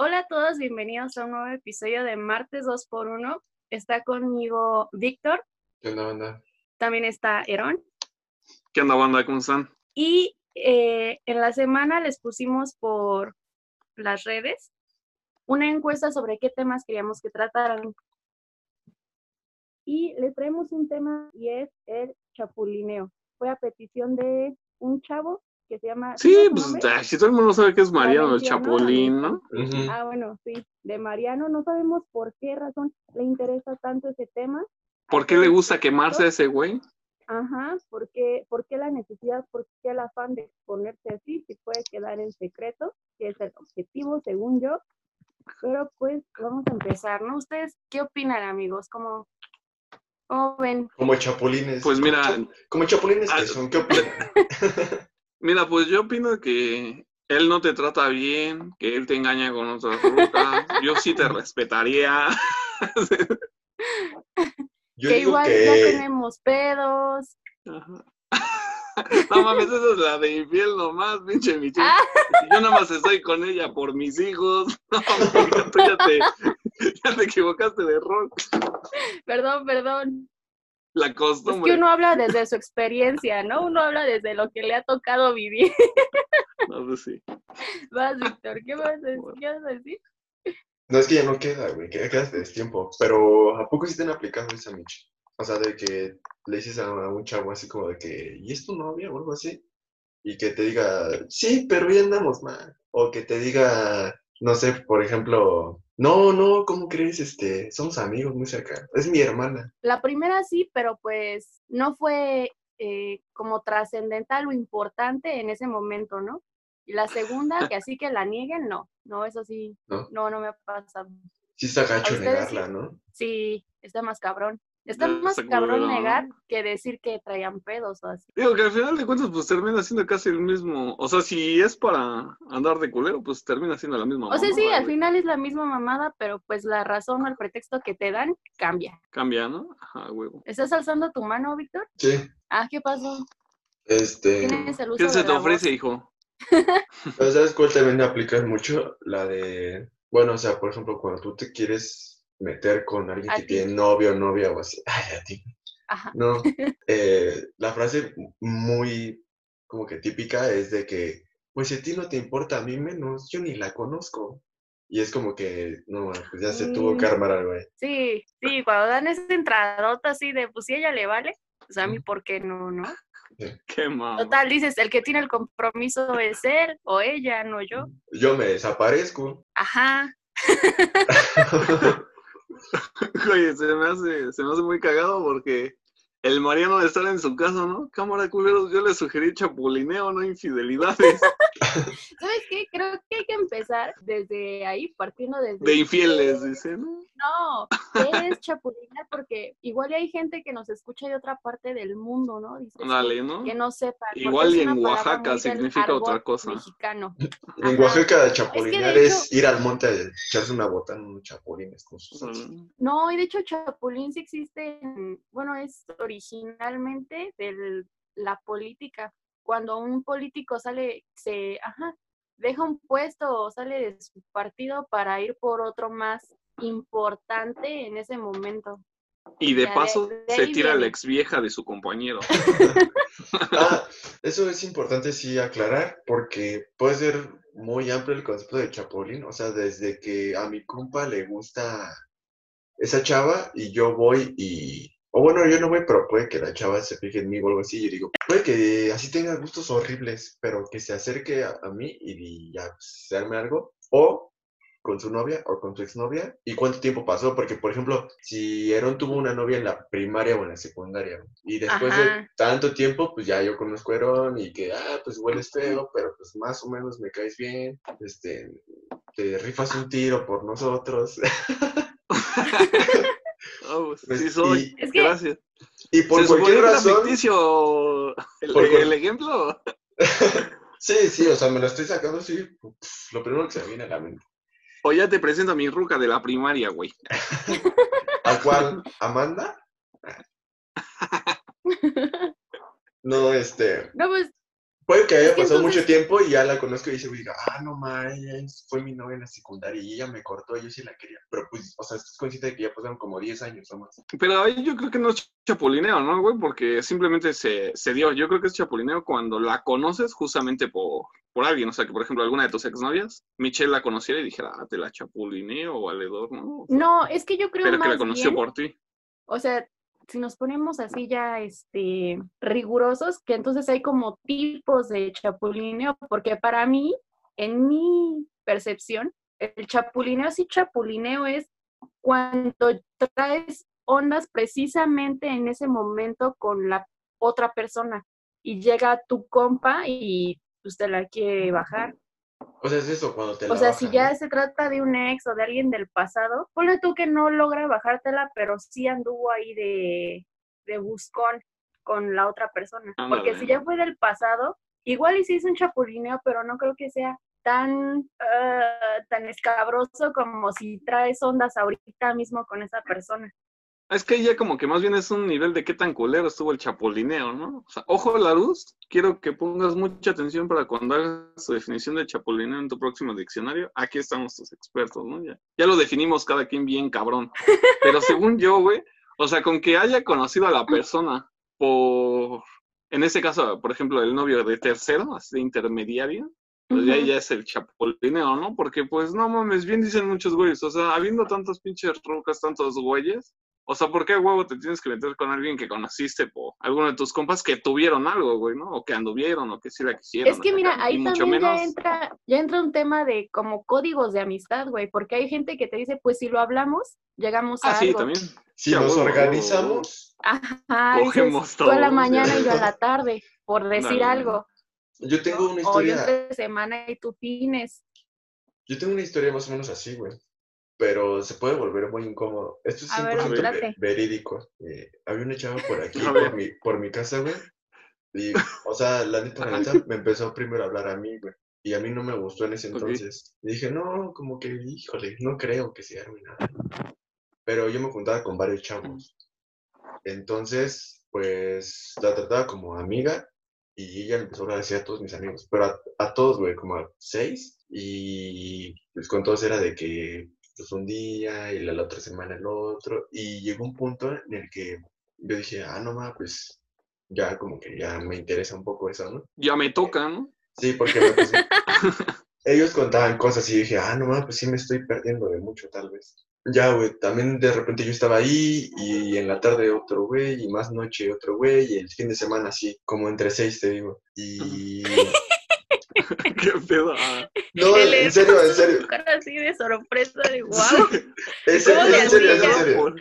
Hola a todos, bienvenidos a un nuevo episodio de Martes 2x1. Está conmigo Víctor, ¿Qué onda, banda? también está Herón. ¿Qué onda, banda? ¿Cómo están? Y eh, en la semana les pusimos por las redes una encuesta sobre qué temas queríamos que trataran. Y les traemos un tema y es el chapulineo. Fue a petición de un chavo que se llama... Sí, ¿digo su pues ay, si todo el mundo sabe que es Mariano el Chapulín, ¿no? Ah, bueno, sí, de Mariano. No sabemos por qué razón le interesa tanto ese tema. ¿Por qué le gusta quemarse a ese güey? Ajá, ¿por qué, por qué la necesidad, por qué el afán de exponerse así? Si puede quedar en secreto, que es el objetivo, según yo. Pero pues vamos a empezar, ¿no? ¿Ustedes qué opinan, amigos? ¿Cómo, cómo ven? Como chapulines. Pues mira, Como, como chapulines que son, ¿qué opinan? Mira, pues yo opino que él no te trata bien, que él te engaña con otras rucas. Yo sí te respetaría. Yo que digo igual ya tenemos pedos. Ajá. No mames, esa es la de infiel nomás, pinche Michelle. Ah. Yo nada más estoy con ella por mis hijos. No, tú ya te, ya te equivocaste de rol. Perdón, perdón. La Es costumbre. que uno habla desde su experiencia, ¿no? Uno habla desde lo que le ha tocado vivir. No, pues sí. Vas, Víctor, ¿qué vas a decir? ¿Qué vas a decir? no es que ya no queda, güey, que ya quedaste de tiempo. Pero ¿a poco sí te han aplicado esa Mitch? O sea, de que le dices a un chavo así como de que, ¿y es tu novia o algo así? Y que te diga, sí, pero ya andamos mal. O que te diga, no sé, por ejemplo, no, no, ¿cómo crees? Este, somos amigos muy cercanos. Es mi hermana. La primera sí, pero pues no fue eh, como trascendental o importante en ese momento, ¿no? Y la segunda, que así que la nieguen, no, no, eso sí, ¿No? no, no me ha pasado. Sí está gacho ¿A ustedes negarla, sí? ¿no? Sí, está más cabrón. Está Ya más cabrón negar que decir que traían pedos o así. Digo que al final de cuentas, pues termina siendo casi el mismo. O sea, si es para andar de culero, pues termina siendo la misma. O sea, sí, mamada, al güey. final es la misma mamada, pero pues la razón o el pretexto que te dan cambia. Cambia, ¿no? Ajá, huevo. ¿Estás alzando tu mano, Víctor? Sí. Ah, ¿qué pasó? Este. Tienes el uso ¿Qué se de te la voz. ofrece, hijo? Pero ¿sabes cuál también aplica mucho? La de, bueno, o sea, por ejemplo, cuando tú te quieres meter con alguien A que ti. tiene novio o novia o así, ay, a ti, Ajá. no, eh, la frase muy como que típica es de que, pues si a ti no te importa, a mí menos, yo ni la conozco. Y es como que, no, pues ya se tuvo que armar algo ahí. Sí, sí, cuando dan esa entradota así de, pues si ella le vale, pues a mí, ¿por qué no, no? Qué mal. Total, dices, el que tiene el compromiso es él o ella, no yo. Yo me desaparezco. Ajá. Oye, se me hace, se me hace muy cagado porque el Mariano de estar en su casa, ¿no? Cámara culeros, yo le sugerí chapulineo, no infidelidades. ¿Sabes qué? Creo que hay que empezar desde ahí, partiendo desde... De infieles, dice, ¿no? No, ¿qué es chapulinear? Porque igual hay gente que nos escucha de otra parte del mundo, ¿no? Dices, Dale, ¿no? que no sepa. Igual es y en Oaxaca significa otra cosa. Mexicano. En. Oaxaca, chapulinear de es ir al monte a echarse una bota en unos chapulines con sus No, y de hecho Chapulín sí existe, en- bueno, es originalmente de la política. Cuando un político sale, se, ajá, deja un puesto o sale de su partido para ir por otro más importante en ese momento. Y de Ya, paso de se tira viene. la ex vieja de su compañero. Ah, eso es importante sí aclarar porque puede ser muy amplio el concepto de chapulín, o sea, desde que a mi compa le gusta esa chava y yo voy y, o bueno, yo no voy, pero puede que la chava se fije en mí o algo así, y digo, puede que así tenga gustos horribles, pero que se acerque a, a mí y, ya se arme algo, o con su novia o con su exnovia, y cuánto tiempo pasó, porque por ejemplo, si Aaron tuvo una novia en la primaria o en la secundaria, y después de tanto tiempo, pues ya yo conozco a Aaron y que, ah, pues hueles feo, pero pues más o menos me caes bien, este, te rifas un tiro por nosotros. Oh, pues, Pues, sí soy. Es que- Gracias. Y por ¿Se cualquier razón, ficticio el, Por cual- el ejemplo? sí, sí, o sea, me lo estoy sacando así, pf, lo primero que se me viene a la mente. O ya te presento a mi ruca de la primaria, güey. ¿A cuál? ¿Amanda? No, este, No, pues Puede que haya Es que pasado entonces- mucho tiempo y ya la conozco y dice, diga, ah, no ma, ella es- fue mi novia en la secundaria y ella me cortó, yo sí la quería. Pero pues, o sea, estás consciente de que ya pasaron como 10 años o más. Pero ahí yo creo que no es chapulineo, ¿no, güey? Porque simplemente se, se dio. Yo creo que es chapulineo cuando la conoces justamente por, por alguien. O sea, que por ejemplo alguna de tus exnovias, Michelle la conociera y dijera, ah, te la chapulineo o valedor, ¿no? O sea, No, es que yo creo pero que la conoció bien, por ti. o sea, si nos ponemos así ya este rigurosos, que entonces hay como tipos de chapulineo, porque para mí, en mi percepción, el chapulineo sí chapulineo es cuando traes ondas precisamente en ese momento con la otra persona y llega tu compa y usted la quiere bajar. O sea, es eso, cuando te la O sea, si ya se trata de un ex o de alguien del pasado, ponle tú que no logra bajártela, pero sí anduvo ahí de, de buscón con la otra persona. Porque si ya fue del pasado, igual y sí es un chapulineo, pero no creo que sea tan, ah, tan escabroso como si traes ondas ahorita mismo con esa persona. Es que ahí ya como que más bien es un nivel de qué tan culero estuvo el chapulineo, ¿no? O sea, ojo la luz, quiero que pongas mucha atención para cuando hagas tu definición de chapulineo en tu próximo diccionario. Aquí estamos tus expertos, ¿no? Ya, ya lo definimos cada quien bien cabrón. Pero según yo, güey, o sea, con que haya conocido a la persona por, en ese caso, por ejemplo, el novio de tercero, así de intermediario, pues ya, ya es el chapulineo, ¿no? Porque pues no mames, bien dicen muchos güeyes, o sea, habiendo tantas pinches rucas, tantos güeyes, o sea, ¿por qué a huevo te tienes que meter con alguien que conociste por alguno de tus compas que tuvieron algo, güey, ¿no? O que anduvieron, o que sí la quisieron. Es que mira, ahí mucho también ya entra, ya entra un tema de como códigos de amistad, güey, porque hay gente que te dice, pues si lo hablamos, llegamos a Ah, sí, algo. también. Si Sí, a nos huevo, organizamos, Ajá, Cogemos tú a la mañana y yo a ya. la tarde, por decir algo. yo tengo una O yo historia, entre semana y tú fines. yo tengo una historia más o menos así, güey. Pero se puede volver muy incómodo. Esto es A ver, 100% ve- date. verídico. Eh, había una chava por aquí, A ver. por mi, por mi casa, güey. Y, o sea, la neta, la Ajá. neta, me empezó primero a hablar a mí, güey. Y a mí no me gustó en ese entonces. Y dije, no, como que, híjole, no creo que se arme nada. Pero yo me juntaba con varios chavos. Entonces, pues, la trataba como amiga. Y ella me empezó a hablar así a todos mis amigos. Pero a, a todos, güey, como a seis. Y pues con todos era de que, pues un día y la, la otra semana el otro. Y llegó un punto en el que yo dije, ah, no, ma, pues ya como que ya me interesa un poco eso, ¿no? Ya me toca, ¿no? Sí, porque me puse- ellos contaban cosas y dije, ah, no mames, pues sí me estoy perdiendo de mucho, tal vez. Ya, güey, también de repente yo estaba ahí y en la tarde otro güey y más noche otro güey y el fin de semana así, como entre seis, te digo. Y... Qué pedo. ah. No, en serio, en serio. cara así de sorpresa, de wow. Es, ¿Cómo es le en serio, es en hacía? serio.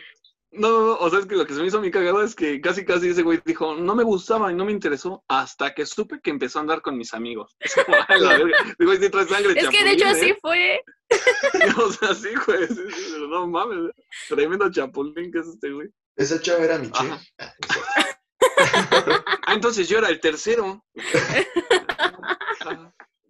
No, no, no, o sea, es que lo que se me hizo a mí cagado es que casi casi ese güey dijo, no me gustaba y no me interesó hasta que supe que empezó a andar con mis amigos. Es como, "A la verga". Digo, sí trae sangre Es que de hecho así ¿eh? fue. O sea, sí, güey, sí, sí, pero no mames, tremendo chapulín que es este güey. Esa chava era. Ah, es cierto. Ah, entonces yo era el tercero.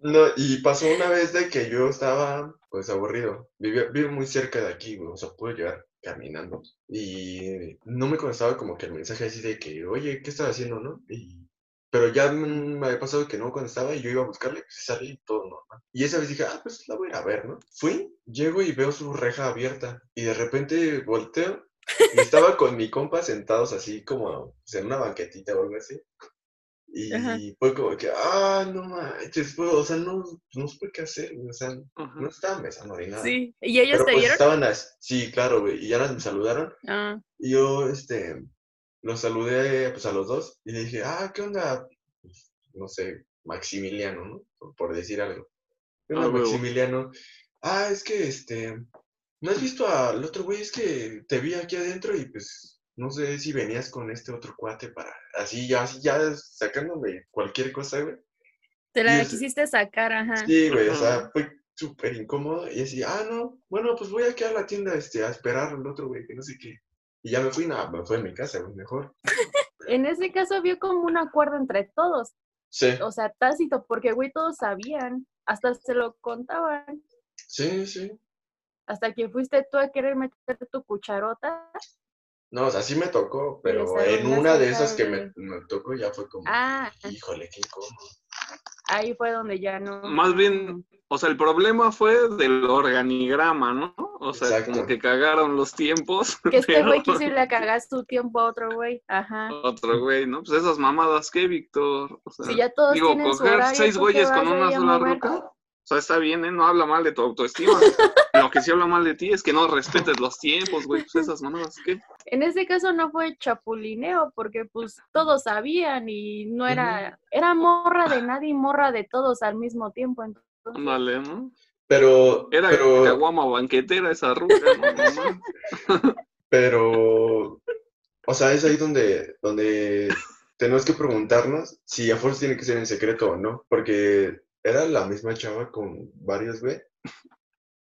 No, y pasó una vez de que yo estaba, pues, aburrido. Vivía, vivo muy cerca de aquí, güey, o sea, puedo llegar caminando. Y no me contestaba como que el mensaje así de que, oye, ¿qué estás haciendo, no? Y, pero ya me había pasado que no contestaba y yo iba a buscarle, pues, salí y todo normal. Y esa vez dije, ah, pues, la voy a a ver, ¿no? Fui, llego y veo su reja abierta. Y de repente volteo y estaba con mi compa sentados así como en una banquetita o algo así. Y Ajá. fue como que, ah, no manches, pues, o sea, no, no supe qué hacer, o sea, ajá. no estaban besando ni nada. Sí. ¿Y ellos Pero te pues vieron? estaban así, sí, claro, güey, y ya me saludaron, Ah, y yo, este, los saludé, pues, a los dos, y le dije, ah, ¿qué onda? Pues, no sé, Maximiliano, ¿no? Por, por decir algo. ¿Qué onda, Ah, huevo. Maximiliano? Ah, es que, este, ¿no has visto al otro güey? Es que te vi aquí adentro y, pues, no sé si venías con este otro cuate para, así, ya, así, ya sacándome cualquier cosa, güey. te la quisiste sacar, ajá. Sí, güey, o sea, fue súper incómodo. Y así, ah, no, bueno, pues voy aquí a la tienda este, a esperar al otro güey, que no sé qué. Y ya me fui, nada, me fue a mi casa, güey, mejor. En ese caso había como un acuerdo entre todos, Sí, o sea, tácito, porque güey, todos sabían, hasta se lo contaban, sí, sí. hasta que fuiste tú a querer meter tu cucharota. No, o sea, sí me tocó, pero en una de esas que me, me tocó ya fue como, Ah, híjole, qué incómodo. ahí fue donde ya no. Más bien, o sea, el problema fue del organigrama, ¿no? O sea, Exacto. como que cagaron los tiempos. Que este pero güey quiso irle a cagar su tiempo a otro güey. Ajá. Otro güey, ¿no? Pues esas mamadas, ¿qué, Víctor? O sea, Si ya todos digo, tienen su coger horario, seis ¿tú güeyes con una sola mover? O sea, está bien, ¿eh? No habla mal de tu autoestima. Lo que sí habla mal de ti es que no respetes los tiempos, güey. Pues esas mamadas, ¿qué? En este caso no fue chapulineo, porque pues todos sabían y no era, era morra de nadie y morra de todos al mismo tiempo. Entonces, Ándale, ¿no? Pero, Era pero, caguama banquetera esa ruca, ¿no? Pero, o sea, es ahí donde, donde tenemos que preguntarnos si a fuerza tiene que ser en secreto o no, porque era la misma chava con varios, güey.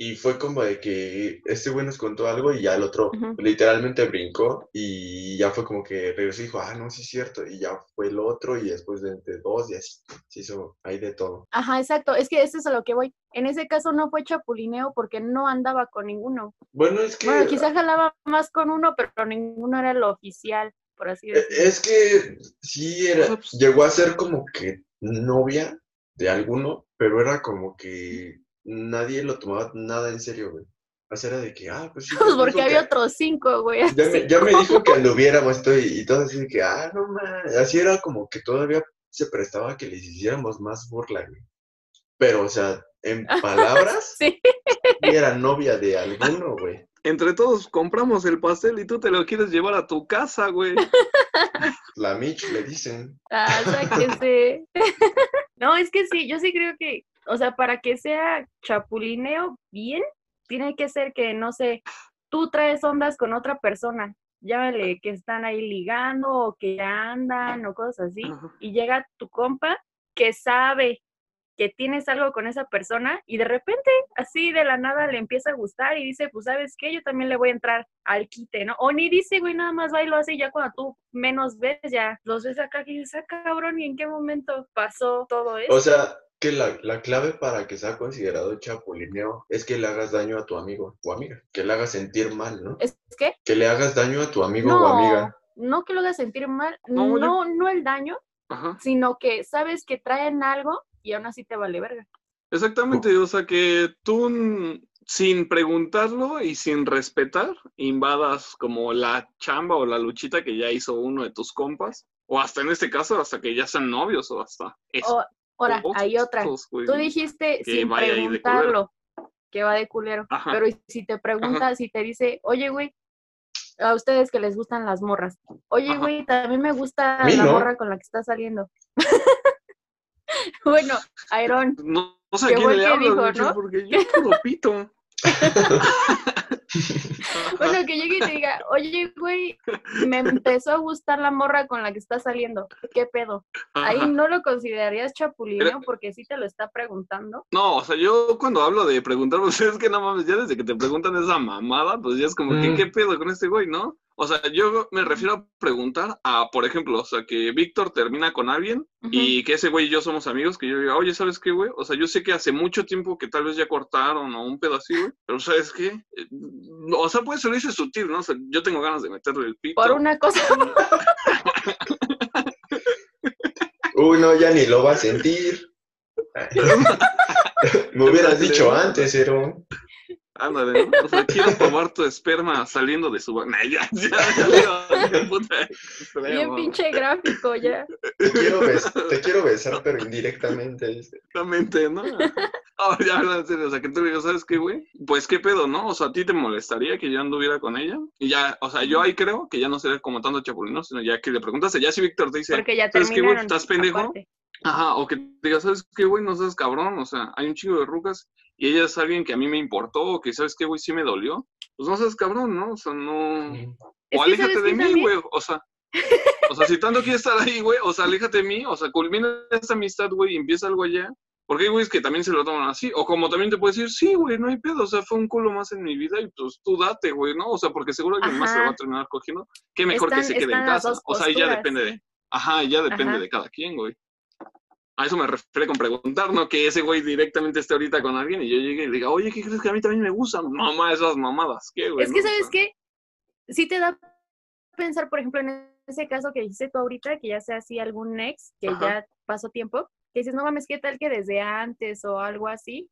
Y fue como de que este güey nos contó algo y ya el otro Ujú. literalmente brincó y ya fue como que regresó y dijo, ah, no, sí es cierto. Y ya fue el otro y después de, de dos y así se hizo ahí de todo. Ajá, exacto. Es que eso es a lo que voy. En ese caso no fue chapulineo porque no andaba con ninguno. Bueno, es que... Bueno, quizás jalaba más con uno, pero ninguno era el oficial, por así Eh, decirlo. Es que sí era, llegó a ser como que novia de alguno, pero era como que nadie lo tomaba nada en serio, güey. O sea, era de que, ah, pues sí. Pues porque había que- otros cinco, güey. Ya me, así. ya me dijo que anduviéramos esto y, y todo así de que, ah, no más. Así era como que todavía se prestaba a que les hiciéramos más burla, güey. Pero, o sea, en palabras, sí era novia de alguno, güey. Entre todos compramos el pastel y tú te lo quieres llevar a tu casa, güey. La Mitch le dicen. Ah, sáquese. No, es que sí, yo sí creo que, o sea, para que sea chapulineo bien, tiene que ser que, no sé, tú traes ondas con otra persona, llámale que están ahí ligando o que ya andan o cosas así, Ajá. y llega tu compa que sabe que tienes algo con esa persona y de repente así de la nada le empieza a gustar y dice, pues sabes qué, yo también le voy a entrar al quite, ¿no? O ni dice, güey, nada más va y lo hace y ya cuando tú menos ves, ya los ves acá y dices, ah, cabrón, ¿y en qué momento pasó todo eso? O sea, que la, la clave para que sea considerado chapulineo es que le hagas daño a tu amigo o amiga, que le hagas sentir mal, ¿no? ¿Es que? Que le hagas daño a tu amigo o amiga. no que lo hagas sentir mal, No, no, yo- no, el daño, Ajá. sino que sabes que traen algo y aún así te vale verga. Exactamente, o sea que tú sin preguntarlo y sin respetar invadas como la chamba o la luchita que ya hizo uno de tus compas, o hasta en este caso hasta que ya sean novios o hasta O, ahora, hay otra. güey, Tú dijiste Que sin preguntarlo que va de culero. Ajá. Pero ¿y si te pregunta, si te dice, oye, güey, a ustedes que les gustan las morras, oye, Ajá. güey, también me gusta la no. morra con la que está saliendo. bueno, Iron, No, no sé a ¿Qué quién le hablas, dijo, no? porque yo puro pito. bueno, que llegue y te diga, oye, güey, me empezó a gustar la morra con la que está saliendo. ¿Qué pedo? Ahí no lo considerarías chapulineo porque sí te lo está preguntando. No, o sea, yo cuando hablo de preguntar, pues es que no mames, ya desde que te preguntan esa mamada, pues ya es como que, Mm. ¿qué pedo con este güey, no? O sea, yo me refiero a preguntar a, por ejemplo, o sea, que Víctor termina con alguien y que ese güey y yo somos amigos, que yo diga, oye, ¿sabes qué, güey? O sea, yo sé que hace mucho tiempo que tal vez ya cortaron o un así, güey, pero ¿sabes qué? Eh, O sea, puede salirse sutil, ¿no? O sea, yo tengo ganas de meterle el pito. Por una cosa, Uy, no, ya ni lo va a sentir. Me hubieras dicho antes, Ero. Ándale, ¿no? O sea, quiero probar tu esperma saliendo de su... Nah, ya, ya, ya, ya, puta. bien pinche gráfico ya. Te quiero, bes- te quiero besar, pero indirectamente. Exactamente, ¿no? Ahora ya hablan en serio, o sea, que tú digas, ¿sabes qué, güey? Pues qué pedo, ¿no? O sea, ¿a ti te molestaría que yo anduviera con ella? Y ya, o sea, yo ahí creo que ya no sería como tanto chapulino, sino ya que le preguntaste, ya si Víctor te dice, Porque ya ¿sabes qué, güey? terminaron. ¿Estás pendejo? aparte. Ajá, o que te digas, ¿sabes qué, güey? No seas cabrón, o sea, hay un chingo de rucas y ella es alguien que a mí me importó, o que, ¿sabes qué, güey? Sí me dolió. Pues no seas cabrón, ¿no? O sea, no... O aléjate ¿sabes de mí, güey. O sea, o sea, si tanto quieres estar ahí, güey, o sea, aléjate de mí, o sea, culmina esta amistad, güey, y empieza algo allá. Porque hay güeyes que también se lo toman así. O como también te puedes decir, sí, güey, no hay pedo. O sea, fue un culo más en mi vida y pues tú date, güey, ¿no? O sea, porque seguro alguien más se lo va a terminar cogiendo. Qué mejor que se quede en casa. O sea, ahí ya depende de. Ajá, ya depende Ajá. de cada quien, güey. A eso me refiero con preguntar, ¿no? Que ese güey directamente esté ahorita con alguien y yo llegue y le diga, oye, ¿qué crees que a mí también me gustan? Mamá, esas mamadas, ¿qué, güey? Es que, no? ¿sabes sea, qué? Sí te da pensar, por ejemplo, en ese caso que dijiste tú ahorita, que ya sea así algún ex, que Ajá. ya pasó tiempo, que dices, no mames, ¿qué tal que desde antes o algo así?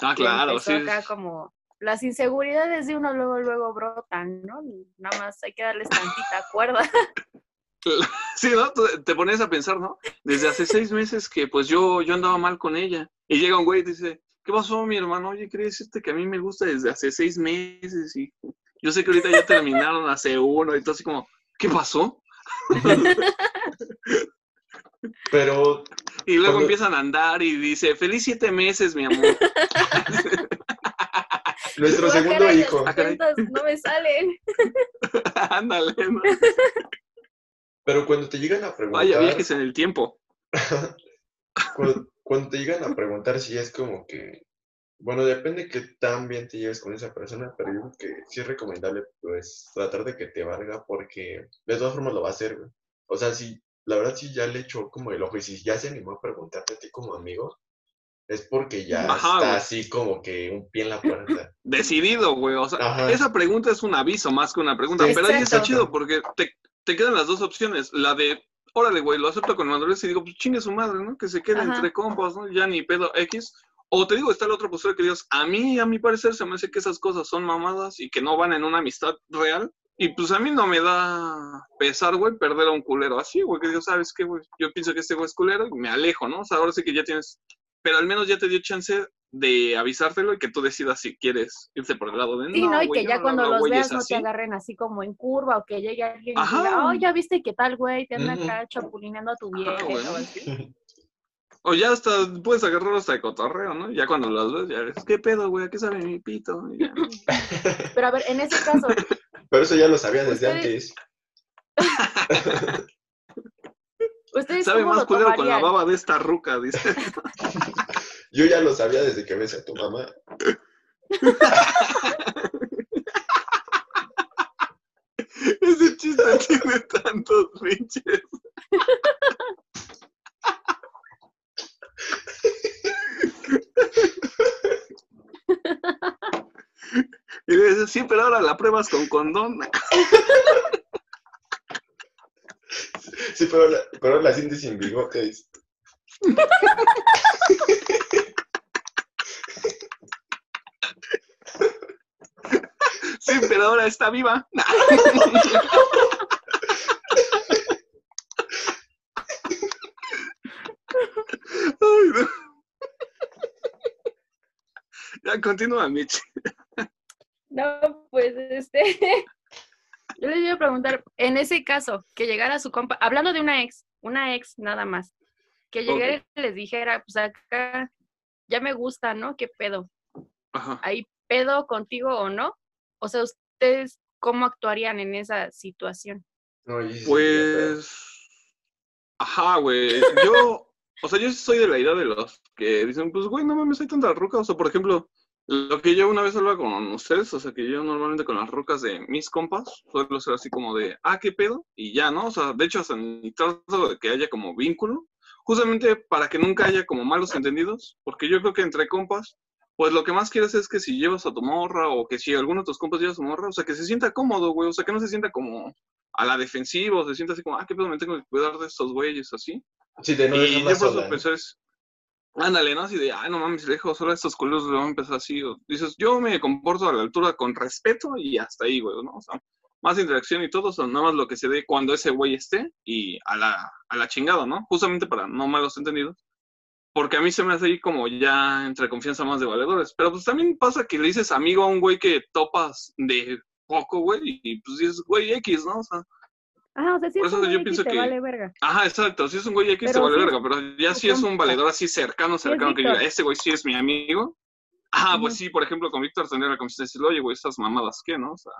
Ah, claro, sí. acá como las inseguridades de uno luego, luego brotan, ¿no? Nada más hay que darles tantita cuerda. Sí, ¿no? Te pones a pensar, ¿no? Desde hace seis meses que pues yo, yo andaba mal con ella. Y llega un güey y dice, ¿qué pasó, mi hermano? Oye, quería decirte que a mí me gusta desde hace seis meses y yo sé que ahorita ya terminaron hace uno y todo así como, ¿qué pasó? Pero Y luego Cuando- empiezan a andar y dice, feliz siete meses, mi amor. nuestro segundo hijo, no me salen. Ándale, ¿no? Pero cuando te llegan a preguntar, Vaya viajes en el tiempo. cuando, cuando te llegan a preguntar si es como que, bueno, depende que tan bien te lleves con esa persona, pero yo creo que sí es recomendable, pues, tratar de que te valga, porque de todas formas lo va a hacer, güey. O sea, si, la verdad, sí ya le echó como el ojo, y si ya se animó a preguntarte a ti como amigo, es porque ya Ajá, está güey. así como que un pie en la puerta. Decidido, güey. O sea, Ajá. esa pregunta es un aviso más que una pregunta. Sí, pero ahí está chido porque te, te quedan las dos opciones. La de, órale, güey, lo acepto con madurez y digo, pues chingue su madre, ¿no? Que se quede Ajá. entre compas, ¿no? Ya ni pedo X. O te digo, está la otra postura que digas, a mí, a mi parecer, se me hace que esas cosas son mamadas y que no van en una amistad real. Y pues a mí no me da pesar, güey, perder a un culero así, güey, que digo, ¿sabes qué, güey? Yo pienso que este güey es culero y me alejo, ¿no? O sea, ahora sí que ya tienes, pero al menos ya te dio chance de avisártelo y que tú decidas si quieres irte por el lado de Sí, ¿no? Y güey, que ya no cuando hablo los veas no así". te agarren así como en curva o que llegue alguien y Ajá. diga, oh, ya viste qué tal, güey, te anda acá chapulineando a tu vieja güey. o así. O ya hasta puedes agarrarlo hasta de cotorreo, ¿no? Ya cuando los ves, ya ves, ¿qué pedo, güey? ¿A qué sabe mi pito? Y ya. Pero a ver, en ese caso, Pero eso ya lo sabía desde Ustedes- antes. ¿ustedes Sabe cómo más culero con la baba de esta ruca, dice. Yo ya lo sabía desde que ves a tu mamá. Ese chiste tiene tantos pinches. Y le dice, sí, pero ahora la pruebas con condón. Sí, pero la, pero la sientes sin bigotes. Sí, pero ahora está viva. Ay, no. Ya continúa, Mitch. No, pues este. Yo les iba a preguntar, en ese caso, que llegara su compa, hablando de una ex, una ex nada más, que llegara y les dijera, pues acá ya me gusta, ¿no? ¿Qué pedo? Ajá. ¿Hay pedo contigo o no? O sea, ¿ustedes cómo actuarían en esa situación? Pues. Ajá, güey. Yo. O sea, yo soy de la idea de los que dicen, pues, güey, no mames, hay tanta ruca. O sea, por ejemplo, lo que yo una vez hablaba con ustedes, o sea, que yo normalmente con las rucas de mis compas, suelo ser así como de, ah, ¿qué pedo? Y ya, ¿no? O sea, de hecho, hasta ni trato de que haya como vínculo, justamente para que nunca haya como malos entendidos, porque yo creo que entre compas, pues lo que más quieres es que si llevas a tu morra o que si alguno de tus compas lleva a su morra, o sea, que se sienta cómodo, güey, o sea, que no se sienta como a la defensiva, o se sienta así como, ah, qué pedo, me tengo que cuidar de estos güeyes, así. Sí, de no y yo por eso pensé, es, ándale, ¿no? Así de, ay, no mames, dejo solo a estos culeros, le van a empezar así. O, dices, yo me comporto a la altura con respeto y hasta ahí, güey, ¿no? O sea, más interacción y todo, o sea, nada más lo que se dé cuando ese güey esté y a la, a la chingada, ¿no? Justamente para no malos entendidos. Porque a mí se me hace ahí como ya entre confianza más de valedores. Pero pues también pasa que le dices amigo a un güey que topas de poco, güey, y pues dices, güey, X, ¿no? O sea, Ah, o sea, sí Por es eso un yo pienso te que- vale verga. Ajá, exacto. Si es un güey X, te vale sí verga. Pero ya si es un valedor así cercano, cercano, que diga, este güey sí es mi amigo. Ajá, pues sí, por ejemplo, con Víctor tendría la confianza de decirle, oye, güey, estas mamadas, ¿qué, no? O sea,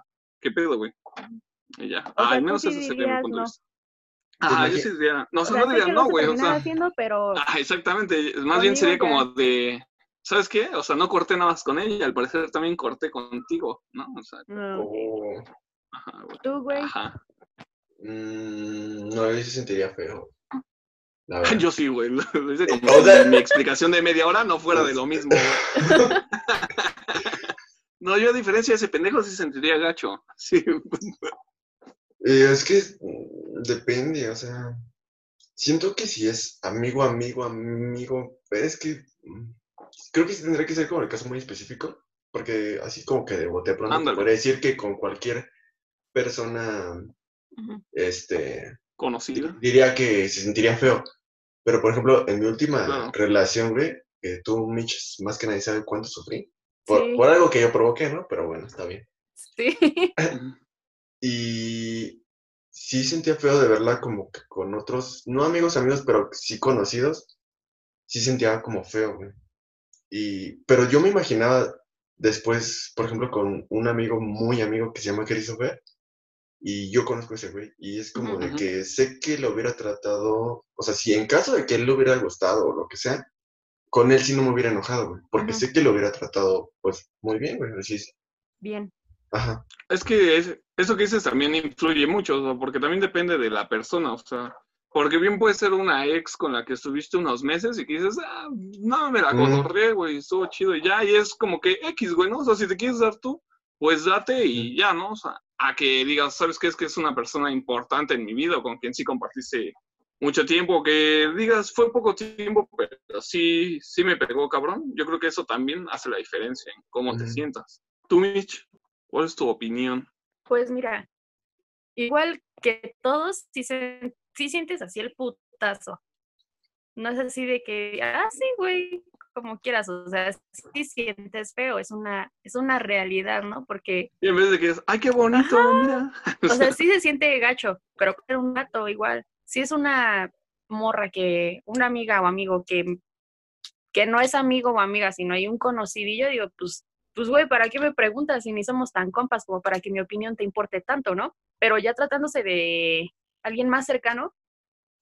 ¿qué pedo, güey? Y ya. O Ah, sea, al menos ese sería mi punto de vista. Ajá, yo imagi- sí diría, no, o sea, sea, no güey, o sea, haciendo, pero ah, exactamente, más bien Conmigo sería ya. como de, ¿sabes qué? O sea, no corté nada más con ella, al parecer también corté contigo, ¿no? O sea, no. Oh, ajá, güey. tú, güey, Ajá. mm, no, yo sí sentiría feo. La verdad. Yo sí, güey. Lo hice como O sea- si mi explicación de media hora no fuera de lo mismo, güey. No, yo a diferencia de ese pendejo sí sentiría gacho. Sí. Eh, es que mm, depende, o sea. siento que si es amigo, amigo, amigo, es que mm, creo que tendría que ser como el caso muy específico, porque así como que de bote pronto te Ándale. podría decir que con cualquier persona, Ujú. este, Conocida. diría que se sentiría feo. Pero, por ejemplo, en mi última Claro. relación, güey, que tú, Mitch, más que nadie sabe cuánto sufrí. Por, Sí. por algo que yo provoqué, ¿no? Pero bueno, está bien. Sí. Y sí sentía feo de verla como que con otros, no amigos, amigos, pero sí conocidos. Sí sentía como feo, güey. Y, pero yo me imaginaba después, por ejemplo, con un amigo muy amigo que se llama Christopher. Y yo conozco a ese güey. Y es como de que sé que lo hubiera tratado, o sea, si en caso de que él le hubiera gustado o lo que sea, con él sí no me hubiera enojado, güey. Porque sé que lo hubiera tratado, pues, muy bien, güey. Así. Bien. Ajá. Es que es- eso que dices también influye mucho, o sea, porque también depende de la persona, o sea, porque bien puede ser una ex con la que estuviste unos meses y que dices, ah, no, me la cotorreé, güey, estuvo chido y ya, y es como que X, güey, ¿no? O sea, si te quieres dar tú, pues date y ya, ¿no? O sea, a que digas, ¿sabes qué? Es que es una persona importante en mi vida, con quien sí compartiste mucho tiempo, que digas, fue poco tiempo, pero sí, sí me pegó, cabrón. Yo creo que eso también hace la diferencia en cómo te sientas. Tú, Mitch, ¿cuál es tu opinión? Pues mira, igual que todos, sí, se, sí sientes así el putazo. No es así de que, ah, sí, güey, como quieras. O sea, sí sientes feo, es una, es una realidad, ¿no? Porque, Y en vez de que es, ay, qué bonito, mira. o sea, sí se siente gacho, pero era un gato igual. Si es una morra que, una amiga o amigo que, que no es amigo o amiga, sino hay un conocidillo, digo, pues, pues, güey, ¿para qué me preguntas si ni somos tan compas como para que mi opinión te importe tanto, ¿no? Pero ya tratándose de alguien más cercano,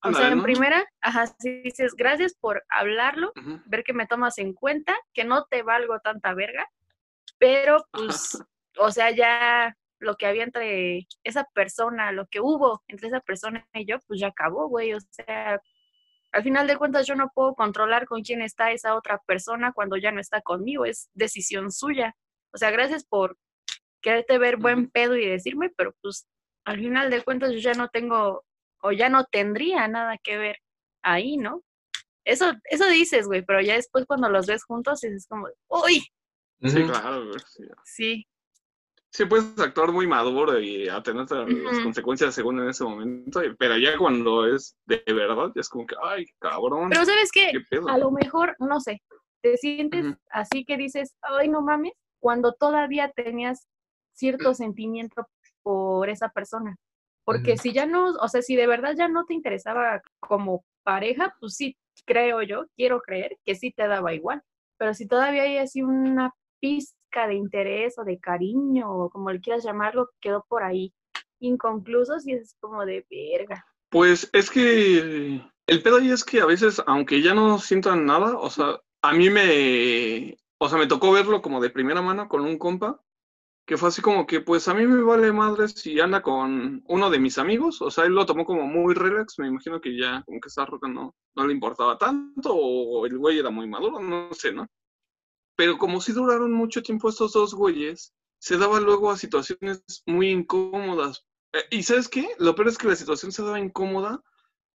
o sea, en primera, ajá, sí dices, gracias por hablarlo, ver que me tomas en cuenta, que no te valgo tanta verga, pero pues, o sea, ya lo que había entre esa persona, lo que hubo entre esa persona y yo, pues ya acabó, güey, o sea, al final de cuentas yo no puedo controlar con quién está esa otra persona cuando ya no está conmigo, es decisión suya. O sea, gracias por quererte ver buen pedo y decirme, pero pues al final de cuentas yo ya no tengo o ya no tendría nada que ver ahí, ¿no? Eso, eso dices, güey, pero ya después cuando los ves juntos es como, uy, Sí, claro, güey, sí. sí, Sí, puedes actuar muy maduro y atener a las Ujú. consecuencias según en ese momento, pero ya cuando es de verdad, ya es como que, ay, cabrón, pero ¿sabes qué? qué pedo. A lo mejor, no sé, te sientes Ujú. así que dices, ay, no mames, cuando todavía tenías cierto sentimiento por esa persona. Porque si ya no, o sea, si de verdad ya no te interesaba como pareja, pues sí, creo yo, quiero creer que sí te daba igual. Pero si todavía hay así una pizca de interés o de cariño, o como le quieras llamarlo, quedó por ahí inconclusos y es como de verga. Pues es que el pedo ahí es que a veces, aunque ya no sientan nada, o sea, a mí me, o sea, me tocó verlo como de primera mano con un compa, que fue así como que, pues a mí me vale madre si anda con uno de mis amigos, o sea, él lo tomó como muy relax, me imagino que ya como que esa roca no, no le importaba tanto, o el güey era muy maduro, no sé, ¿no? Pero como si duraron mucho tiempo estos dos güeyes, se daba luego a situaciones muy incómodas. Eh, ¿Y sabes qué? Lo peor es que la situación se daba incómoda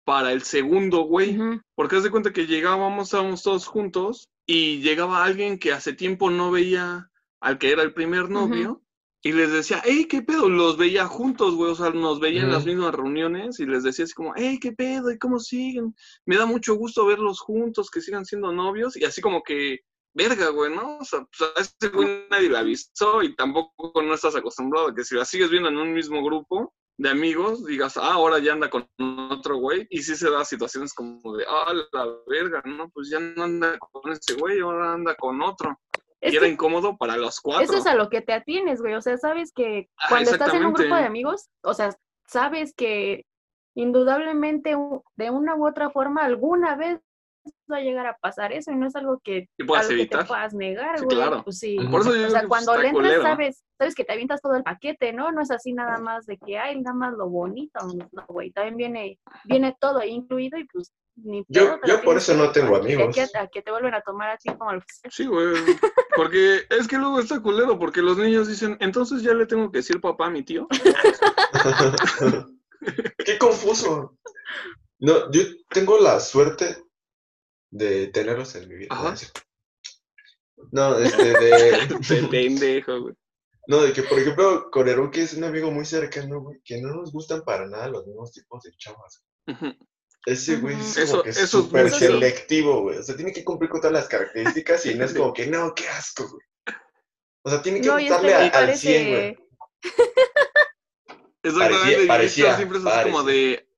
para el segundo güey. Porque haz de cuenta que llegábamos, estábamos todos juntos y llegaba alguien que hace tiempo no veía al que era el primer novio y les decía, hey, ¿qué pedo? Los veía juntos, güey, o sea, nos veía en las mismas reuniones y les decía así como, hey, ¿qué pedo? ¿Y cómo siguen? Me da mucho gusto verlos juntos, que sigan siendo novios y así como que, verga, güey, ¿no? O sea, pues a ese güey nadie le avisó y tampoco no estás acostumbrado a que si la sigues viendo en un mismo grupo de amigos, digas, ah, ahora ya anda con otro güey, y sí se da situaciones como de, ah, la verga, ¿no? Pues ya no anda con ese güey, ahora anda con otro. Es y era incómodo para los cuatro. Eso es a lo que te atienes, güey. O sea, sabes que Ajá, cuando estás en un grupo de amigos, o sea, sabes que indudablemente de una u otra forma alguna vez va a llegar a pasar eso y no es algo que, Que puedas lo que te evitar. puedas negar, Sí, güey. claro. Pues sí. Ujú. Por eso yo O sea, que, pues, cuando le entras, culero. sabes, sabes que te avientas todo el paquete, ¿no? No es así nada más de que, ay, nada más lo bonito, no, güey. También viene, viene todo ahí incluido y pues ni Yo- yo por eso que no tengo amigos. A, a que te vuelven a tomar a ti como que sea. Sí, güey. Porque es que luego está culero, porque los niños dicen, entonces ya le tengo que decir papá a mi tío. Qué confuso. No, yo tengo la suerte de tenerlos en mi vida. Ajá. No, este, de, De pendejo, güey. no, de que, por ejemplo, con Eru, que es un amigo muy cercano, güey, que no nos gustan para nada los mismos tipos de chavas. Ese güey es como que eso es súper selectivo, güey. O sea, tiene que cumplir con todas las características y no es como que, no, qué asco, güey. O sea, tiene que No, gustarle a- al 100, güey. parece... Exactamente, Parecía- parecía, siempre es así como de.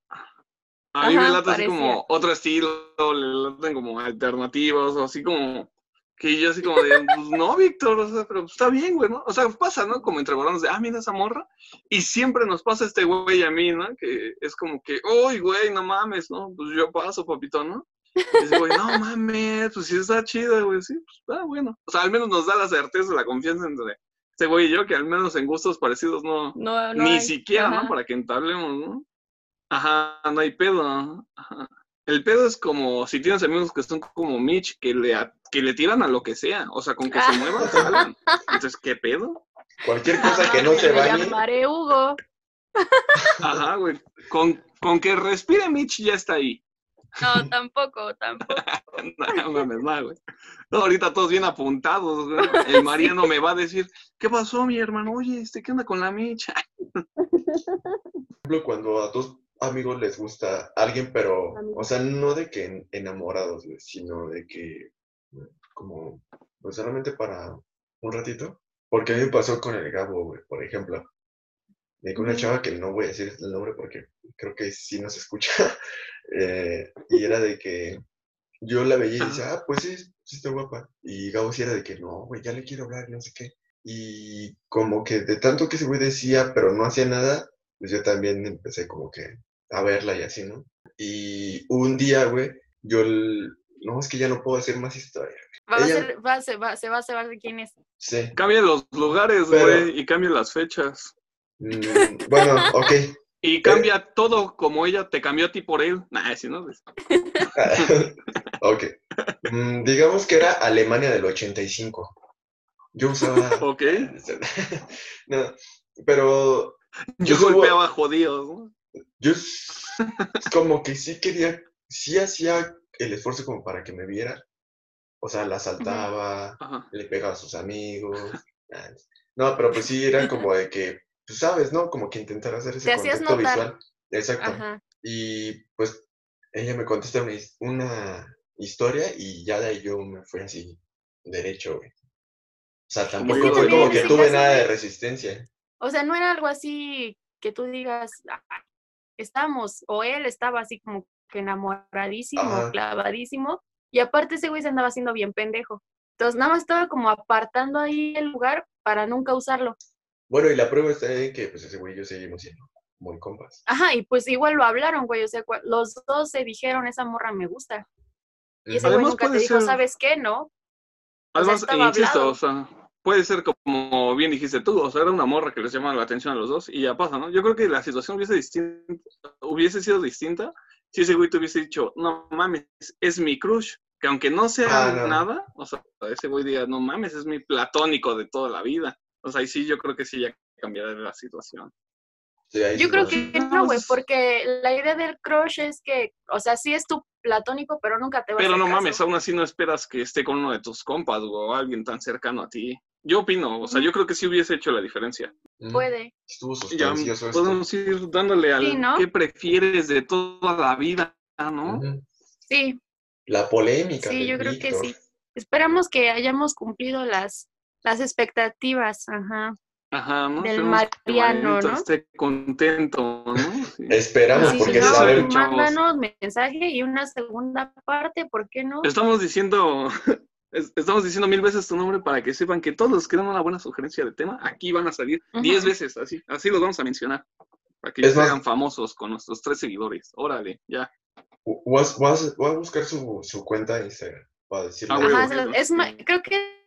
A mí me late así como otro estilo, le laten como alternativos, o así como. Que yo así como de, pues no, Víctor, o sea, pero está bien, güey, ¿no? O sea, pasa, ¿no? Como entre varones de, ah, mira esa morra. Y siempre nos pasa este güey a mí, ¿no? Que es como que, uy, güey, no mames, ¿no? Pues yo paso, papito, ¿no? Y dice, güey, no mames, pues sí está chido, güey, sí, pues está bueno. O sea, al menos nos da la certeza, la confianza entre este güey y yo, que al menos en gustos parecidos no, No, no ni hay. siquiera, Ajá. ¿no? Para que entablemos, ¿no? Ajá, no hay pedo. Ajá. El pedo es como si tienes amigos que son como Mitch, que le, a- que le tiran a lo que sea. O sea, con que se muevan, jalan. Entonces, ¿qué pedo? Cualquier cosa Ajá, que no se me bañe. llamaré Hugo. Ajá, güey. Con, con que respire Mitch ya está ahí. No, tampoco, tampoco. No mames, no, güey. No, ahorita todos bien apuntados, güey. El Mariano me va a decir, ¿qué pasó, mi hermano? Oye, este, ¿qué onda con la Mitch? ejemplo, cuando a dos amigos les gusta alguien, pero, o sea, no de que en- enamorados, sino de que, como, pues solamente para un ratito. Porque a mí me pasó con el Gabo, güey, por ejemplo. De que una chava que no voy a decir el nombre porque creo que sí nos escucha. eh, y era de que yo la veía y decía, ah, pues sí, sí está guapa. Y Gabo sí era de que no, güey, ya le quiero hablar, no sé qué. Y como que de tanto que ese güey decía, pero no hacía nada, pues yo también empecé como que a verla y así, ¿no? Y un día, güey, yo, el- no, es que ya no puedo hacer más historia. Va a ser, va, se va, se va a saber de quién es. Sí. Cambia los lugares, Pero- güey, y cambia las fechas. Mm, bueno, ok. Y cambia todo como ella te cambió a ti por él. Nah, si no, pues, ok. Mm, digamos que era Alemania del 85. Yo usaba... ok. no, pero Yo golpeaba jodidos, ¿no? Yo como que sí quería, sí hacía el esfuerzo como para que me viera. O sea, la saltaba, Ajá. le pegaba a sus amigos. No, pero pues sí era como de que, pues sabes, ¿no? Como que intentar hacer ese contacto visual. Exacto. Ajá. Y pues ella me contesta una, his- una historia y ya de ahí yo me fui así derecho, güey. O sea, tampoco que fue como que tuve nada de resistencia. O sea, no era algo así que tú digas, "Ah, estamos, o él estaba así como que enamoradísimo, Ajá. clavadísimo, y aparte ese güey se andaba haciendo bien pendejo. Entonces nada más estaba como apartando ahí el lugar para nunca usarlo. Bueno, y la prueba está en que pues ese güey y yo seguimos siendo muy compas. Ajá, y pues igual lo hablaron, güey, o sea, los dos se dijeron, esa morra me gusta. Y ese güey Además, nunca te dijo, ser- ¿sabes qué? No. O sea, Además, estaba insisto, hablado. o sea, puede ser como bien dijiste tú, o sea, era una morra que les llamaba la atención a los dos y ya pasa, ¿no? Yo creo que la situación hubiese, distin- hubiese sido distinta si ese güey te hubiese dicho, no mames, es mi crush, que aunque no sea Ah, no. nada, o sea, ese güey diga, no mames, es mi platónico de toda la vida. O sea, y sí, yo creo que sí ya cambiaría la situación. Sí, Yo creo que No, güey, pues- porque la idea del crush es que, o sea, sí es tu platónico, pero nunca te va a Pero no caso. mames, aún así no esperas que esté con uno de tus compas o alguien tan cercano a ti. Yo opino, o sea, yo creo que sí hubiese hecho la diferencia. Mm, Puede. Estuvo Ya sustancioso podemos ir dándole al Sí, ¿no? qué prefieres de toda la vida, ¿no? Sí, La polémica. sí, yo creo que sí. Esperamos que hayamos cumplido las, las expectativas, ajá. Ajá, ¿no? Del que Mariano, ¿no? esté contento, ¿no? Sí. Esperamos, Sí, porque si no, sabemos. chavos. mándanos mensaje y una segunda parte, ¿por qué no? Estamos diciendo, es- estamos diciendo mil veces tu nombre para que sepan que todos los que dan una buena sugerencia de tema, aquí van a salir diez veces, así, así los vamos a mencionar. Para que Es se más- hagan famosos con nuestros tres seguidores. Órale, ya. Voy a, buscar su, su cuenta de Instagram para decirle. Ah, Ajá, es, creo que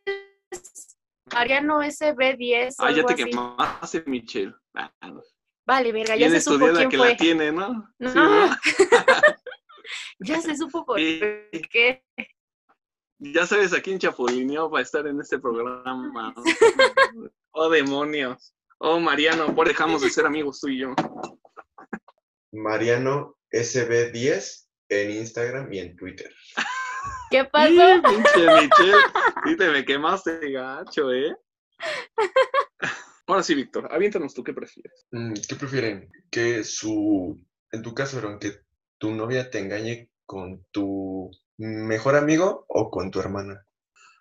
es Mariano SB10 o Ah, ya te así. quemaste, Michelle. Ah, no. Vale, verga, ya se supo quién que fue. la tiene, ¿no? No. Sí, ¿no? Ya se supo por Sí. qué. Ya sabes a quién chapulineó para estar en este programa. oh, demonios. Oh, Mariano, por dejamos de ser amigos tú y yo. Mariano SB10 en Instagram y en Twitter. ¿Qué pasó? Sí, pinche Michelle. Sí, te me quemaste gacho, ¿eh? Ahora sí, Víctor, aviéntanos tú, ¿qué prefieres? Mm, ¿Qué prefieren? Que su, en tu caso, Aaron, que tu novia te engañe con tu mejor amigo o con tu hermana.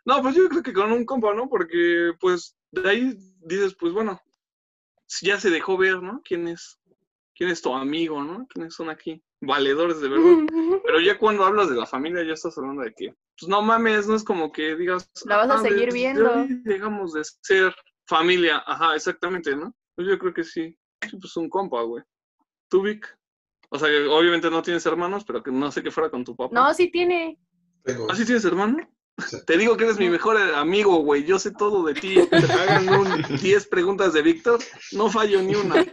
No, pues yo creo que con un compa, ¿no? Porque, pues, de ahí dices, pues bueno, ya se dejó ver, ¿no? ¿Quién es, quién es tu amigo, ¿no? ¿Quiénes son aquí? Valedores de verdad. Pero ya cuando hablas de la familia, ya estás hablando de que, pues no mames, no es como que digas. La vas a "Ah, de- seguir de viendo". Dejamos de ser familia, ajá, exactamente, ¿no? Pues yo creo que sí. Sí, pues un compa, güey. ¿Tú, Vic? O sea, que obviamente no tienes hermanos, pero que no sé que fuera con tu papá. No, sí tiene. Tengo- ¿Ah, sí tienes hermano? Sí. Te digo que eres mi mejor amigo, güey. Yo sé todo de ti. Te hagan un 10 preguntas de Víctor, no fallo ni una.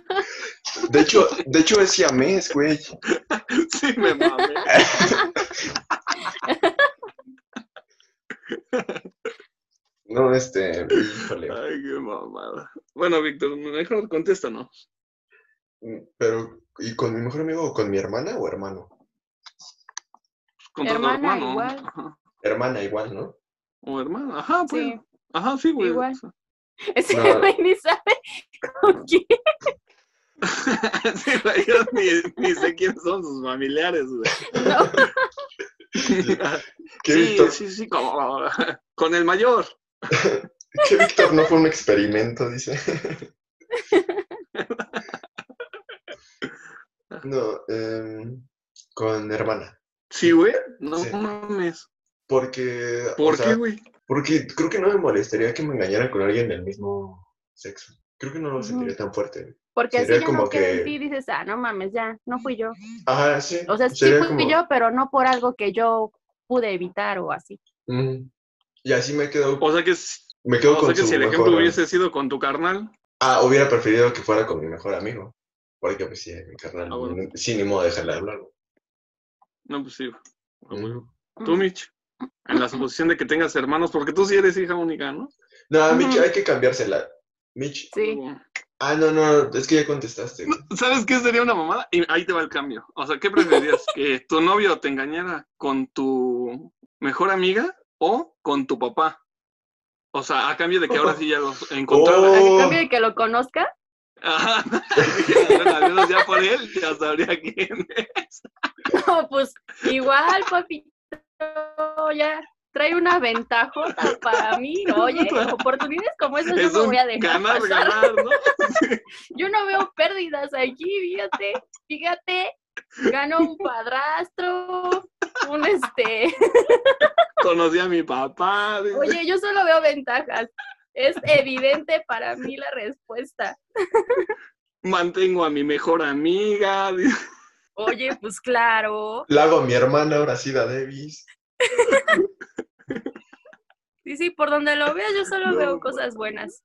De hecho, de hecho es siamés, güey. Sí, me mamé. No, este, híjole. Ay, qué mamada. Bueno, Víctor, mejor contéstanos. Pero, ¿y con mi mejor amigo o con mi hermana o hermano? Con Hermana, hermano. igual. Ajá. Hermana igual, ¿no? O hermano. Ajá, pues. Sí, Ajá, sí, güey. Igual. Ese No. güey ni sabe con quién. sí, güey, yo ni, ni sé quiénes son sus familiares, güey. No. ¿Qué, Sí, Víctor? sí, sí, como- con el mayor. ¿Qué Víctor no fue un experimento? Dice. No, em, con hermana. Sí, güey. No Sí. mames. Porque. ¿Por sea, qué, güey? Porque creo que no me molestaría que me engañaran con alguien del mismo sexo. Creo que no lo sentiría tan fuerte. Porque así Sería ya como no queda en que- ti dices, ah, no mames, ya, no fui yo. Ajá, sí. O sea, sí fui como- yo, pero no por algo que yo pude evitar o así. Y así me quedo, O sea que, me quedo o sea con que su si el mejor- ejemplo hubiese sido con tu carnal, Ah, hubiera preferido que fuera con mi mejor amigo. Porque pues sí, mi carnal, Ah, bueno. sí, ni modo de dejarle hablar. no, pues sí. Ujú. Tú, Mitch, en la suposición de que tengas hermanos, porque tú sí eres hija única, ¿no? No, Mitch hay que cambiársela. Mitch. Sí. Ah, no, no, es que ya contestaste. ¿Sabes qué sería una mamada? Y ahí te va el cambio. O sea, ¿qué preferirías? ¿Que tu novio te engañara con tu mejor amiga o con tu papá? O sea, a cambio de que ahora sí ya los encontrara. A Oh. cambio de que lo conozca, Ajá. Bueno, al menos ya por él ya sabría quién es. no, pues igual, papito, ya trae una ventajota para mí. Oye, oportunidades como esas yo no voy a dejar ganar, pasar. ganar, ¿no? Yo no veo pérdidas aquí, fíjate, fíjate. Ganó un padrastro, un este. Conocí a mi papá. dice. Oye, yo solo veo ventajas. Es evidente para mí la respuesta. Mantengo a mi mejor amiga. Oye, pues claro. La hago a mi hermana, ahora sí, la Davis. Sí, sí, por donde lo veas, yo solo No, veo cosas buenas.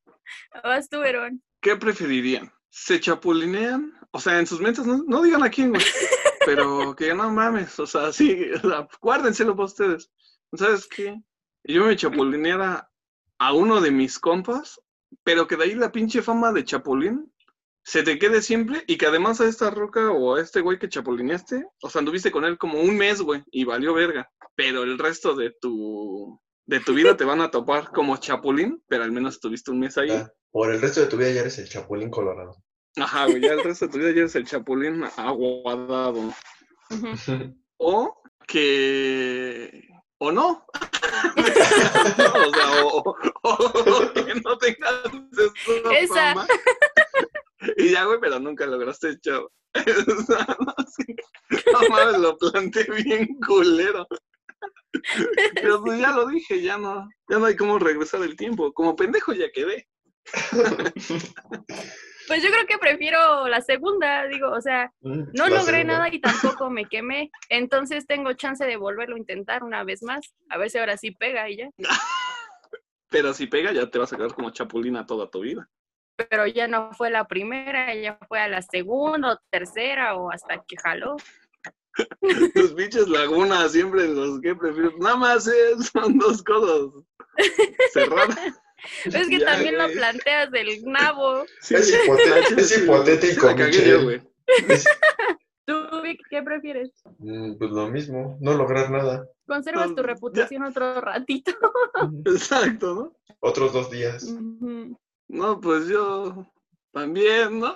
Vas tú, Verón. ¿Qué preferirían? ¿Se chapulinean? O sea, en sus mentes, no, no digan a quién, güey. Pero que no mames, o sea, sí, o sea, guárdenselo para ustedes. ¿Sabes qué? Yo me chapulineara a uno de mis compas, pero que de ahí la pinche fama de chapulín se te quede siempre y que además a esta roca o a este güey que chapulineaste, o sea, anduviste con él como un mes, güey, y valió verga. Pero el resto de tu, de tu vida te van a topar como chapulín, pero al menos estuviste un mes ahí. Ah, por el resto de tu vida ya eres el chapulín colorado. Ajá, güey, ya el resto de tu vida ya eres el chapulín aguadado. O que... O no. o sea, o, o- o que no tengas esa Esa. fama. Y ya, güey, pero nunca lograste, sé. No mames, lo planteé bien culero. Pero pues ya lo dije, ya no, ya no hay cómo regresar el tiempo. Como pendejo ya quedé. Pues yo creo que prefiero la segunda, digo, o sea, Mm, no la logré segunda. nada y tampoco me quemé. Entonces tengo chance de volverlo a intentar una vez más. A ver si ahora sí pega y ya. Pero si pega, ya te vas a quedar como chapulina toda tu vida. Pero ya no fue la primera, ya fue a la segunda o tercera o hasta que jaló. Los pinches lagunas siempre los que prefiero. Nada más es- son dos cosas. Cerrar. Es que Ya, también lo planteas del nabo. Sí, Es hipotético, es hipotético, Michelle. güey. Es, ¿Tú, Vic, qué prefieres? Mm, Pues lo mismo, no lograr nada. Conservas tu ya. reputación otro ratito. Exacto, ¿no? Otros dos días. No, pues yo también, ¿no?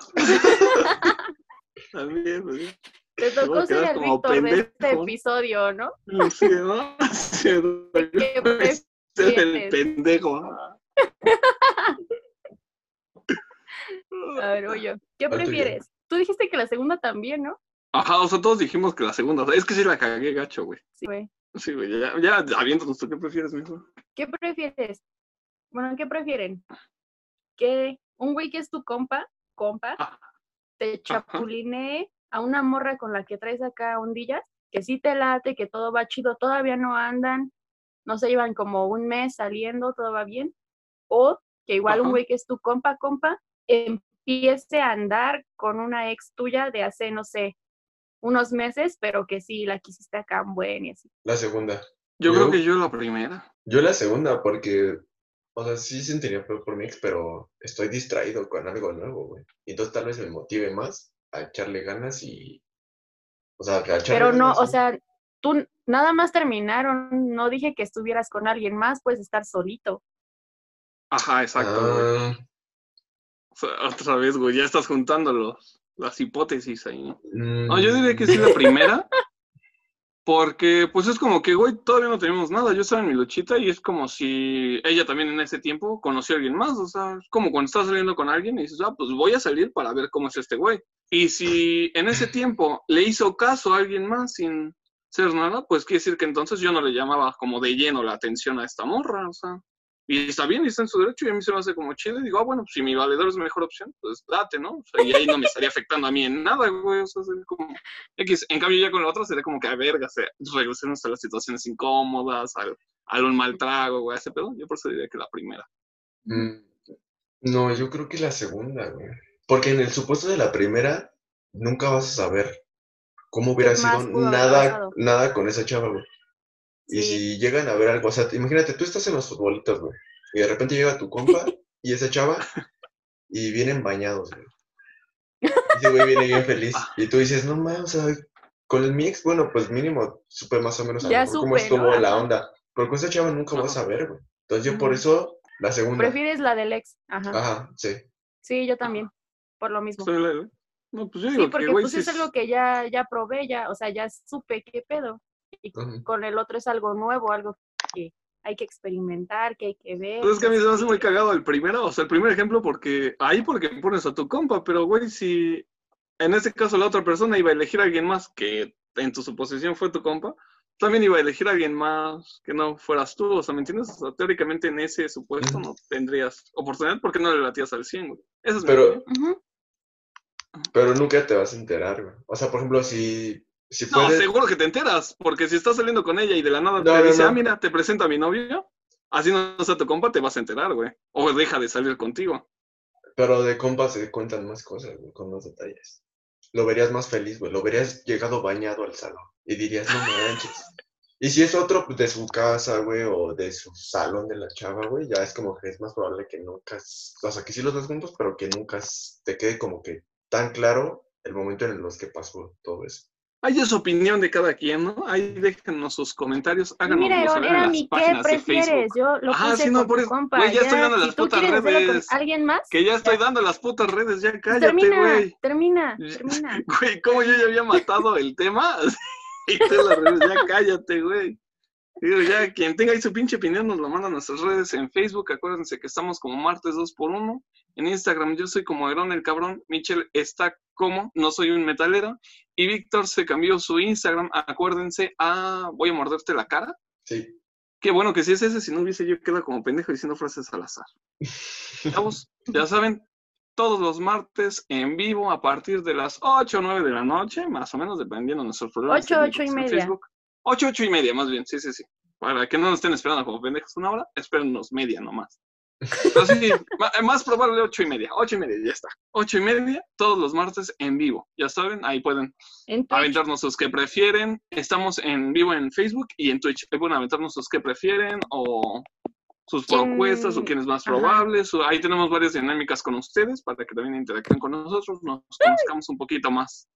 también, pues. Te tocó ser el Víctor de este pendejo. episodio, ¿no? Sí, ¿no? Sí, ¿no? ¿Qué Ser el prefieres? pendejo. A ver, voy yo. ¿Qué prefieres? Tú dijiste que la segunda también, ¿no? Ajá, o sea, todos dijimos que la segunda. es que sí la cagué gacho, güey. Sí, güey. Sí, güey, ya, ya, aviéntanos, ¿tú qué prefieres, mijo? ¿Qué prefieres? Bueno, ¿qué prefieren? Que un güey que es tu compa, compa, Ah, te chapulinee a una morra con la que traes acá ondillas, que sí te late, que todo va chido, todavía no andan, no se llevan como un mes saliendo, todo va bien, o que igual un güey que es tu compa, compa, empiece a andar con una ex tuya de hace, no sé, unos meses, pero que sí la quisiste acá buen y así. La segunda. Yo Yo- creo que yo la primera. Yo la segunda, porque, o sea, sí sentiría peor por mi ex, pero estoy distraído con algo nuevo, güey. Y entonces tal vez me motive más a echarle ganas y, o sea, a echarle Pero no, ganas, o sea, tú nada más terminaron, no dije que estuvieras con alguien más, puedes estar solito. Ajá, exacto, güey. Ah, O sea, otra vez, güey, ya estás juntando los, las hipótesis ahí. ¿no? mm, No, yo diría que sí la primera. Porque, pues es como que, güey, todavía no tenemos nada. Yo estaba en mi luchita y es como si ella también en ese tiempo conoció a alguien más. O sea, es como cuando estás saliendo con alguien y dices, ah, pues voy a salir para ver cómo es este güey. Y si en ese tiempo le hizo caso a alguien más sin ser nada, pues quiere decir que entonces yo no le llamaba como de lleno la atención a esta morra. O sea, y está bien, y está en su derecho, y a mí se me hace como chido, y digo, ah, bueno, pues si mi valedor es mejor opción, pues date, ¿no? O sea, y ahí no me estaría afectando a mí en nada, güey, o sea, sería como X. En cambio, ya con la otra sería como que, a verga, se regresemos a las situaciones incómodas, al, al un mal trago, güey, ese pedo. Yo por eso diría que la primera. mm, no, yo creo que la segunda, güey. Porque en el supuesto de la primera, nunca vas a saber cómo hubiera ¿Qué más sido nada, nada con esa chava, güey. Y Sí. si llegan a ver algo, o sea, imagínate, tú estás en los futbolitos, güey, y de repente llega tu compa y esa chava y vienen bañados, güey. Ese güey viene bien feliz. Y tú dices, no mames, o sea, con el mi ex, bueno, pues mínimo supe más o menos a Ya mejor cómo supe, estuvo ¿no? la Ajá. onda. Pero con esa chava nunca vas a ver, güey. Entonces yo por eso, la segunda. ¿Prefieres la del ex? Ajá. Ajá, sí. Sí, yo también, por lo mismo. Soy la- No, pues yo Sí, digo porque que, pues sí es algo que ya, ya probé, ya, o sea, ya supe qué pedo. Y con el otro es algo nuevo, algo que hay que experimentar, que hay que ver. Pues es que a mí se me hace muy cagado el primero, o sea, el primer ejemplo, porque ahí porque pones a tu compa, pero güey, si en este caso la otra persona iba a elegir a alguien más que en tu suposición fue tu compa, también iba a elegir a alguien más que no fueras tú, o sea, ¿me entiendes? O sea, teóricamente en ese supuesto no tendrías oportunidad porque no le latías al 100, güey. Esa es mi Pero-. Ujú. Pero nunca te vas a enterar, güey. O sea, por ejemplo, si, si No, puedes... seguro que te enteras, porque si estás saliendo con ella y de la nada No, te no, dice, ah, mira, te presento a mi novio, así no sea tu compa, te vas a enterar, güey. O deja de salir contigo. Pero de compas se cuentan más cosas, güey, con más detalles. Lo verías más feliz, güey. Lo verías llegado bañado al salón. Y dirías, no manches. Y si es otro de su casa, güey, o de su salón de la chava, güey, ya es como que es más probable que nunca, o sea, que sí los dos juntos, pero que nunca te quede como que tan claro el momento en los que pasó todo eso. Ahí es opinión de cada quien, ¿no? Ahí déjenos sus comentarios, háganos Mira, saber en era las mi, ¿qué páginas de prefieres? Facebook. Yo lo puse sí, no, por eso. compa. Güey, ya estoy dando si las putas redes. alguien más, Que ya estoy dando las putas redes, ya cállate, termina, güey. termina, termina. Güey, ¿cómo yo ya había matado el tema? y tú las redes, ya cállate, güey. Digo, ya, quien tenga ahí su pinche opinión nos lo manda a nuestras redes en Facebook. Acuérdense que estamos como martes 2x1. En Instagram yo soy como Herón el cabrón. Michelle está como no soy un metalero. Y Víctor se cambió su Instagram. Acuérdense a voy a morderte la cara. Sí. Qué bueno que si es ese, si no hubiese yo quedado como pendejo diciendo frases al azar. Chavos, ya saben, todos los martes en vivo a partir de las 8 o 9 de la noche, más o menos, dependiendo de nuestros programas. Ocho, ocho y media. 8, 8 y media, más bien, sí, sí, sí. Para que no nos estén esperando como pendejos una hora, espérennos media nomás. Pero sí, más probable 8 y media, 8 y media, ya está. 8 y media, todos los martes en vivo. Ya saben, ahí pueden aventarnos sus que prefieren. Estamos en vivo en Facebook y en Twitch. Ahí pueden aventarnos sus que prefieren o sus ¿Quién- propuestas o quién es más probable. Su- ahí tenemos varias dinámicas con ustedes para que también interactúen con nosotros, nos conozcamos un poquito más.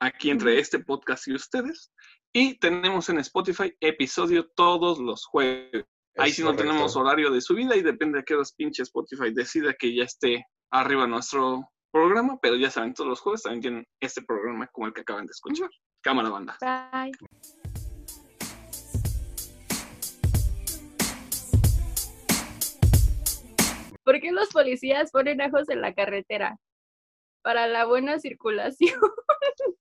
aquí entre este podcast y ustedes. Y tenemos en Spotify episodio todos los jueves. Ahí Es sí no tenemos horario de subida y depende de qué horas pinche Spotify decida que ya esté arriba nuestro programa, pero ya saben, todos los jueves también tienen este programa como el que acaban de escuchar. Cámara banda. Bye. ¿Por qué los policías ponen ajos en la carretera? Para la buena circulación.